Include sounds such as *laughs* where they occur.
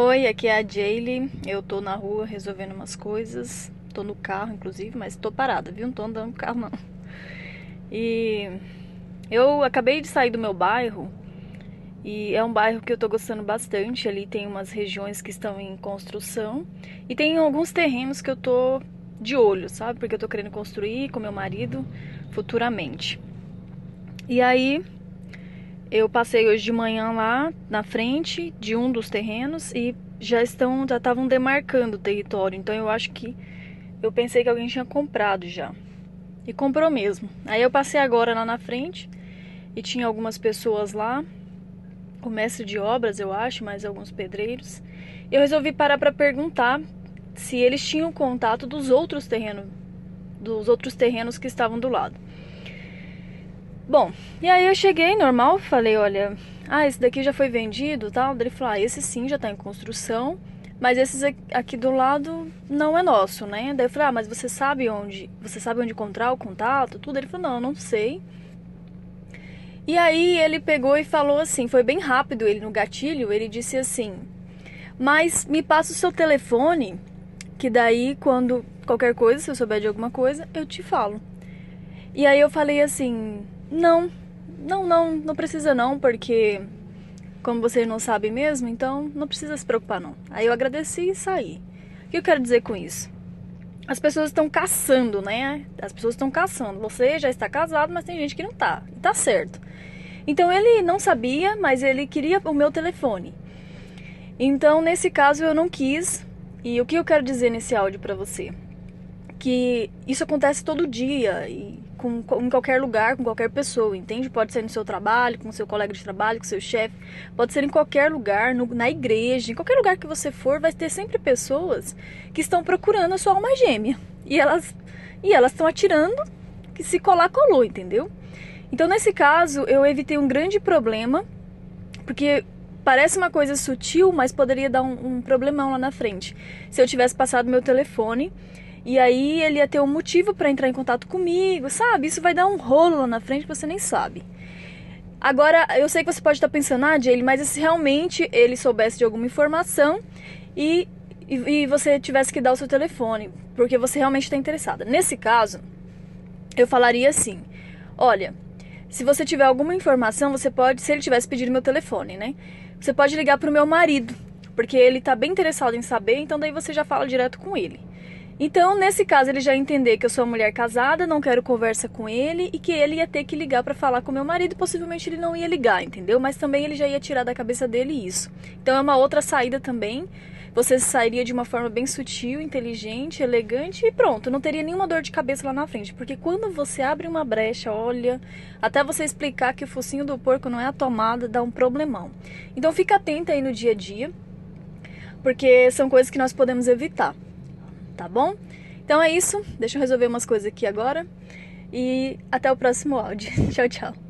Oi, aqui é a Jaylee. Eu tô na rua resolvendo umas coisas. Tô no carro, inclusive, mas tô parada, viu? Não tô andando no carro, não. E eu acabei de sair do meu bairro. E é um bairro que eu tô gostando bastante. Ali tem umas regiões que estão em construção. E tem alguns terrenos que eu tô de olho, sabe? Porque eu tô querendo construir com meu marido futuramente. E aí, eu passei hoje de manhã lá na frente de um dos terrenos e já estão, já estavam demarcando o território. Então eu acho que eu pensei que alguém tinha comprado já. E comprou mesmo. Aí eu passei agora lá na frente e tinha algumas pessoas lá, o mestre de obras, eu acho, mais alguns pedreiros. Eu resolvi parar para perguntar se eles tinham contato dos outros terrenos, dos outros terrenos que estavam do lado. Bom, e aí eu cheguei normal, falei, olha, ah, esse daqui já foi vendido, tal. Ele falou, ah, esse sim já tá em construção, mas esse aqui do lado não é nosso, né? Daí eu falei, ah, mas você sabe onde, você sabe onde encontrar o contato, tudo? Ele falou, não, não sei. E aí ele pegou e falou assim, foi bem rápido ele no gatilho, ele disse assim: "Mas me passa o seu telefone, que daí quando qualquer coisa, se eu souber de alguma coisa, eu te falo". E aí eu falei assim: não, não, não, não precisa não, porque como você não sabe mesmo, então não precisa se preocupar não. Aí eu agradeci e saí. O que eu quero dizer com isso? As pessoas estão caçando, né? As pessoas estão caçando. Você já está casado, mas tem gente que não tá. E tá certo. Então ele não sabia, mas ele queria o meu telefone. Então, nesse caso, eu não quis. E o que eu quero dizer nesse áudio para você? Que isso acontece todo dia. E com, com, em qualquer lugar, com qualquer pessoa, entende? Pode ser no seu trabalho, com seu colega de trabalho, com seu chefe, pode ser em qualquer lugar, no, na igreja, em qualquer lugar que você for, vai ter sempre pessoas que estão procurando a sua alma gêmea. E elas e elas estão atirando que se colar colou, entendeu? Então nesse caso eu evitei um grande problema, porque parece uma coisa sutil, mas poderia dar um, um problemão lá na frente. Se eu tivesse passado meu telefone e aí ele ia ter um motivo para entrar em contato comigo, sabe? Isso vai dar um rolo lá na frente que você nem sabe. Agora, eu sei que você pode estar pensando, ah, mas se realmente ele soubesse de alguma informação e, e, e você tivesse que dar o seu telefone, porque você realmente está interessada. Nesse caso, eu falaria assim: olha, se você tiver alguma informação, você pode, se ele tivesse pedido meu telefone, né? Você pode ligar para o meu marido, porque ele está bem interessado em saber, então daí você já fala direto com ele. Então, nesse caso, ele já entender que eu sou uma mulher casada, não quero conversa com ele e que ele ia ter que ligar para falar com meu marido. Possivelmente ele não ia ligar, entendeu? Mas também ele já ia tirar da cabeça dele isso. Então, é uma outra saída também. Você sairia de uma forma bem sutil, inteligente, elegante e pronto, não teria nenhuma dor de cabeça lá na frente. Porque quando você abre uma brecha, olha, até você explicar que o focinho do porco não é a tomada, dá um problemão. Então, fica atenta aí no dia a dia, porque são coisas que nós podemos evitar tá bom? Então é isso, deixa eu resolver umas coisas aqui agora e até o próximo áudio. *laughs* tchau, tchau.